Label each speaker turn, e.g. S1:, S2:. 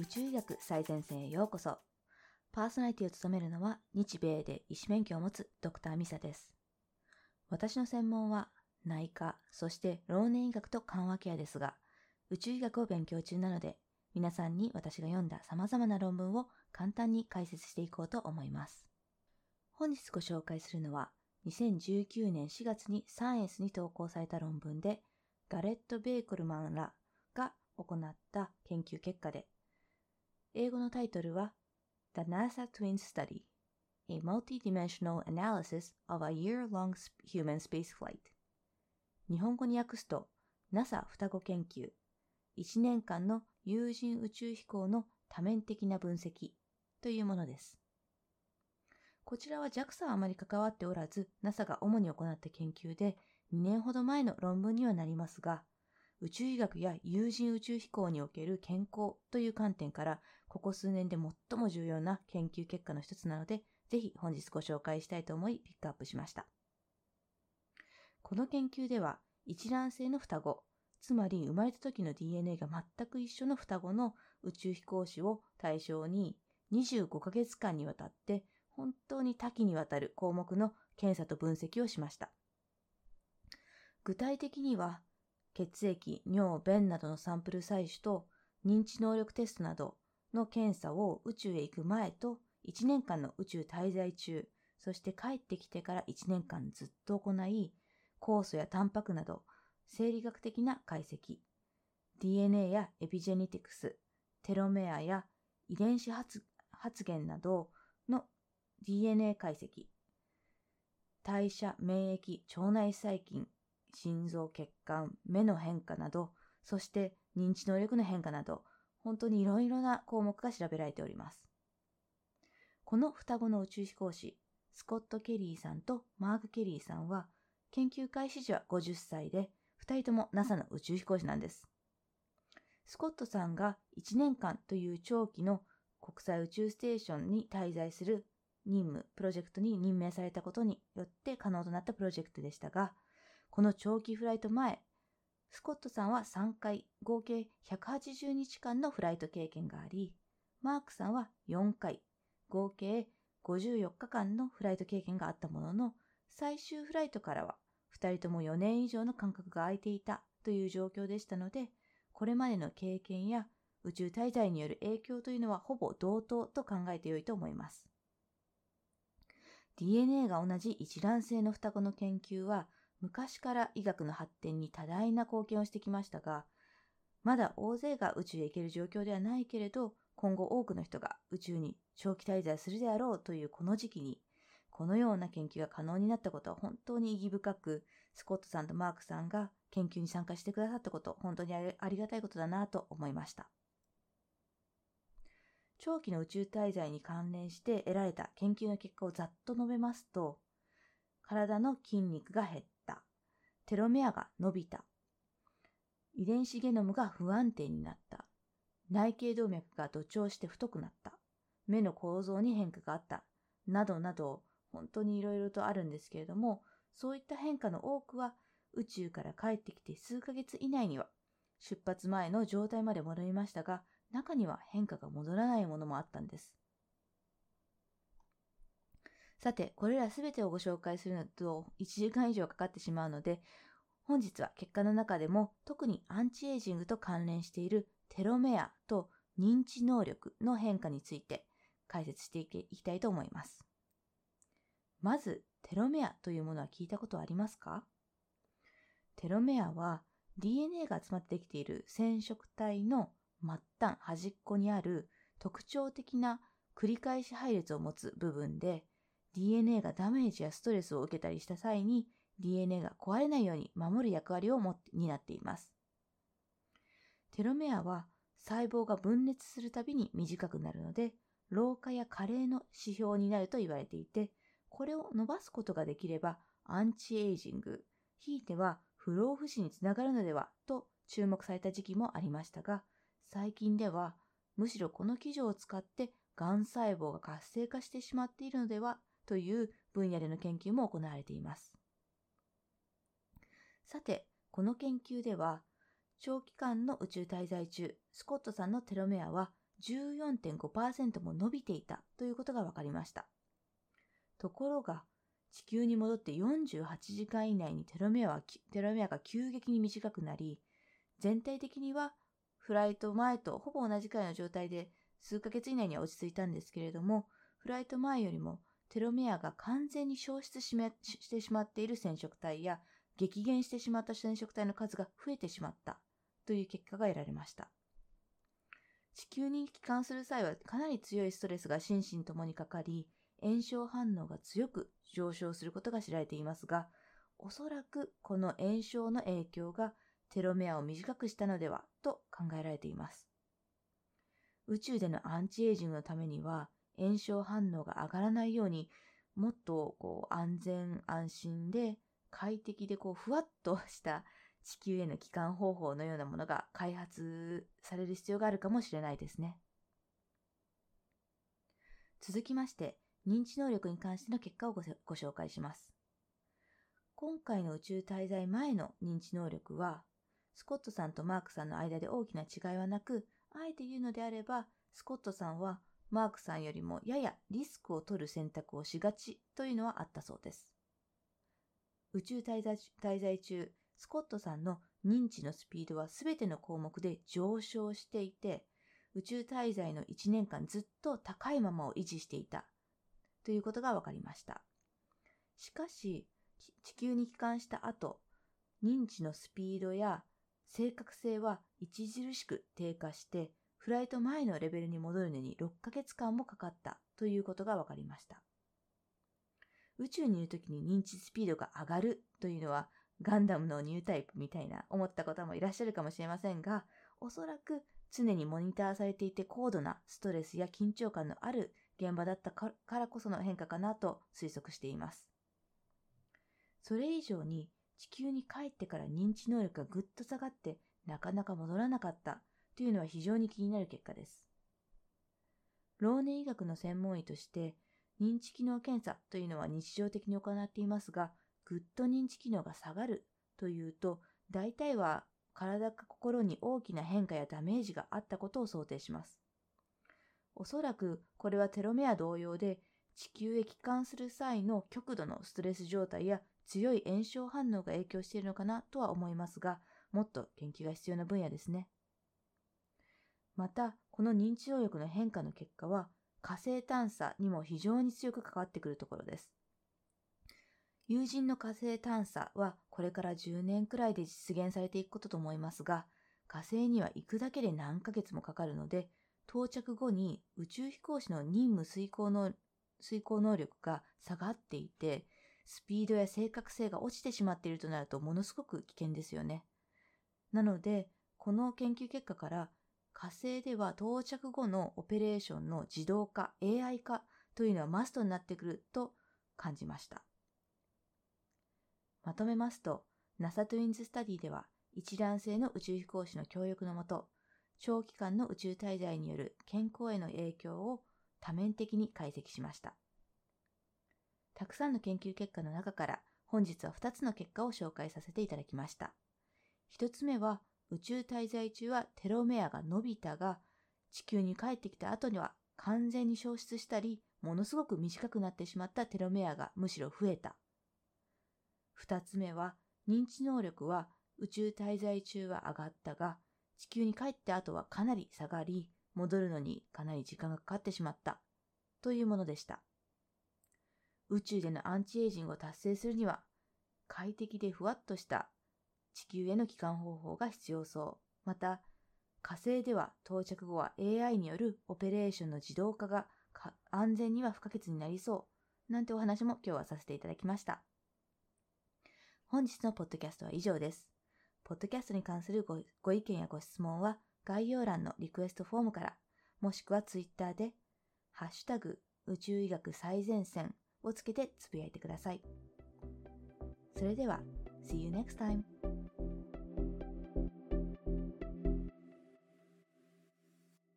S1: 宇宙医学最前線へようこそ。パーソナリティを務めるのは日米で医師免許を持つドクターミサです。私の専門は内科、そして老年医学と緩和ケアですが、宇宙医学を勉強中なので、皆さんに私が読んだ様々な論文を簡単に解説していこうと思います。本日ご紹介するのは、2019年4月にサイエンスに投稿された論文で、ガレット・ベークルマンらが行った研究結果で、英語のタイトルは The NASA Twin Study A Multidimensional Analysis of a Year-Long Human Spaceflight 日本語に訳すと NASA 双子研究1年間の有人宇宙飛行の多面的な分析というものです。こちらは JAXA はあまり関わっておらず NASA が主に行った研究で2年ほど前の論文にはなりますが、宇宙医学や有人宇宙飛行における健康という観点から、ここ数年で最も重要な研究結果の一つなので、ぜひ本日ご紹介したいと思いピックアップしました。この研究では、一卵性の双子、つまり生まれた時の DNA が全く一緒の双子の宇宙飛行士を対象に25ヶ月間にわたって本当に多岐にわたる項目の検査と分析をしました。具体的には血液、尿、便などのサンプル採取と認知能力テストなどの検査を宇宙へ行く前と1年間の宇宙滞在中、そして帰ってきてから1年間ずっと行い、酵素やタンパクなど生理学的な解析、DNA やエピジェネティクス、テロメアや遺伝子発現などの DNA 解析、代謝、免疫、腸内細菌、心臓血管、目の変化など、そして認知能力の変化など、本当にいろいろな項目が調べられております。この双子の宇宙飛行士、スコット・ケリーさんとマーク・ケリーさんは、研究開始時は50歳で、二人とも NASA の宇宙飛行士なんです。スコットさんが1年間という長期の国際宇宙ステーションに滞在する任務、プロジェクトに任命されたことによって可能となったプロジェクトでしたが、この長期フライト前、スコットさんは3回、合計180日間のフライト経験があり、マークさんは4回、合計54日間のフライト経験があったものの、最終フライトからは2人とも4年以上の間隔が空いていたという状況でしたので、これまでの経験や宇宙滞在による影響というのはほぼ同等と考えてよいと思います。DNA が同じ一卵性の双子の研究は昔から医学の発展に多大な貢献をしてきましたが、まだ大勢が宇宙へ行ける状況ではないけれど、今後多くの人が宇宙に長期滞在するであろうというこの時期に、このような研究が可能になったことは本当に意義深く、スコットさんとマークさんが研究に参加してくださったこと、本当にありがたいことだなと思いました。長期の宇宙滞在に関連して得られた研究の結果をざっと述べますと、体の筋肉が減っテロメアが伸びた。遺伝子ゲノムが不安定になった。内頸動脈が土調して太くなった。目の構造に変化があった。などなど、本当に色々とあるんですけれども、そういった変化の多くは宇宙から帰ってきて数ヶ月以内には出発前の状態まで戻りましたが、中には変化が戻らないものもあったんです。さて、これらすべてをご紹介するのと1時間以上かかってしまうので、本日は結果の中でも特にアンチエイジングと関連しているテロメアと認知能力の変化について解説していきたいと思います。まず、テロメアというものは聞いたことありますか？テロメアは DNA が集まってできている染色体の末端端っこにある特徴的な繰り返し配列を持つ部分で DNA がダメージやストレスを受けたりした際に DNA が壊れないように守る役割を担っています。テロメアは細胞が分裂するたびに短くなるので、老化や加齢の指標になると言われていて、これを伸ばすことができればアンチエイジング、ひいては不老不死につながるのではと注目された時期もありましたが、最近ではむしろこの記事を使って癌細胞が活性化してしまっているのではという分野での研究も行われています。さて、この研究では、長期間の宇宙滞在中、スコットさんのテロメアは14.5%も伸びていたということが分かりました。ところが、地球に戻って48時間以内にテロメアはテロメアが急激に短くなり、全体的にはフライト前とほぼ同じくらいの状態で数ヶ月以内には落ち着いたんですけれども、フライト前よりもテロメアが完全に消失ししてしまっている染色体や激減してしまった染色体の数が増えてしまったという結果が得られました。地球に帰還する際はかなり強いストレスが心身ともにかかり、炎症反応が強く上昇することが知られていますが、おそらくこの炎症の影響がテロメアを短くしたのではと考えられています。宇宙でのアンチエイジングのためには炎症反応が上がらないようにもっとこう安全安心で快適でこうふわっとした地球への帰還方法のようなものが開発される必要があるかもしれないですね。続きまして、認知能力に関しての結果をごご紹介します。今回の宇宙滞在前の認知能力は、スコットさんとマークさんの間で大きな違いはなく、あえて言うのであれば、スコットさんはマークさんよりもややリスクを取る選択をしがちというのはあったそうです。宇宙滞在滞在中、スコットさんの認知のスピードはすべての項目で上昇していて、宇宙滞在の1年間ずっと高いままを維持していたということが分かりました。しかし、地球に帰還した後、認知のスピードや正確性は著しく低下して、フライト前のレベルに戻るのに6ヶ月間もかかったということが分かりました。宇宙にいる時に認知スピードが上がるというのはガンダムのニュータイプみたいな思った方もいらっしゃるかもしれませんが、おそらく常にモニターされていて高度なストレスや緊張感のある現場だったからこその変化かなと推測しています。それ以上に地球に帰ってから認知能力がぐっと下がってなかなか戻らなかったというのは非常に気になる結果です。老年医学の専門医として認知機能検査というのは日常的に行っていますが、ぐっと認知機能が下がるというと、大体は体か心に大きな変化やダメージがあったことを想定します。おそらくこれはテロメア同様で地球へ帰還する際の極度のストレス状態や強い炎症反応が影響しているのかなとは思いますが、もっと研究が必要な分野ですね。また、この認知能力の変化の結果は、火星探査にも非常に強く関わってくるところです。友人の火星探査はこれから10年くらいで実現されていくことと思いますが、火星には行くだけで何ヶ月もかかるので、到着後に宇宙飛行士の任務遂行の遂行能力が下がっていて、スピードや正確性が落ちてしまっているとなるとものすごく危険ですよね。なので、この研究結果から火星では到着後のオペレーションの自動化、AI 化というのはマストになってくると感じました。まとめますと、NASA Twins Study では、一卵性の宇宙飛行士の協力のもと、長期間の宇宙滞在による健康への影響を多面的に解析しました。たくさんの研究結果の中から本日は2つの結果を紹介させていただきました。1つ目は宇宙滞在中はテロメアが伸びたが地球に帰ってきた後には完全に消失したりものすごく短くなってしまったテロメアがむしろ増えた二つ目は、認知能力は宇宙滞在中は上がったが、地球に帰って後はかなり下がり、戻るのにかなり時間がかかってしまった、というものでした。宇宙でのアンチエイジングを達成するには、快適でふわっとした地球への帰還方法が必要そう。また、火星では到着後は AI によるオペレーションの自動化が安全には不可欠になりそう。なんてお話も今日はさせていただきました。本日のポッドキャストは以上です。ポッドキャストに関するご意見やご質問は概要欄のリクエストフォームから、もしくはツイッターで、ハッシュタグ宇宙医学最前線をつけてつぶやいてください。それでは、See you next time!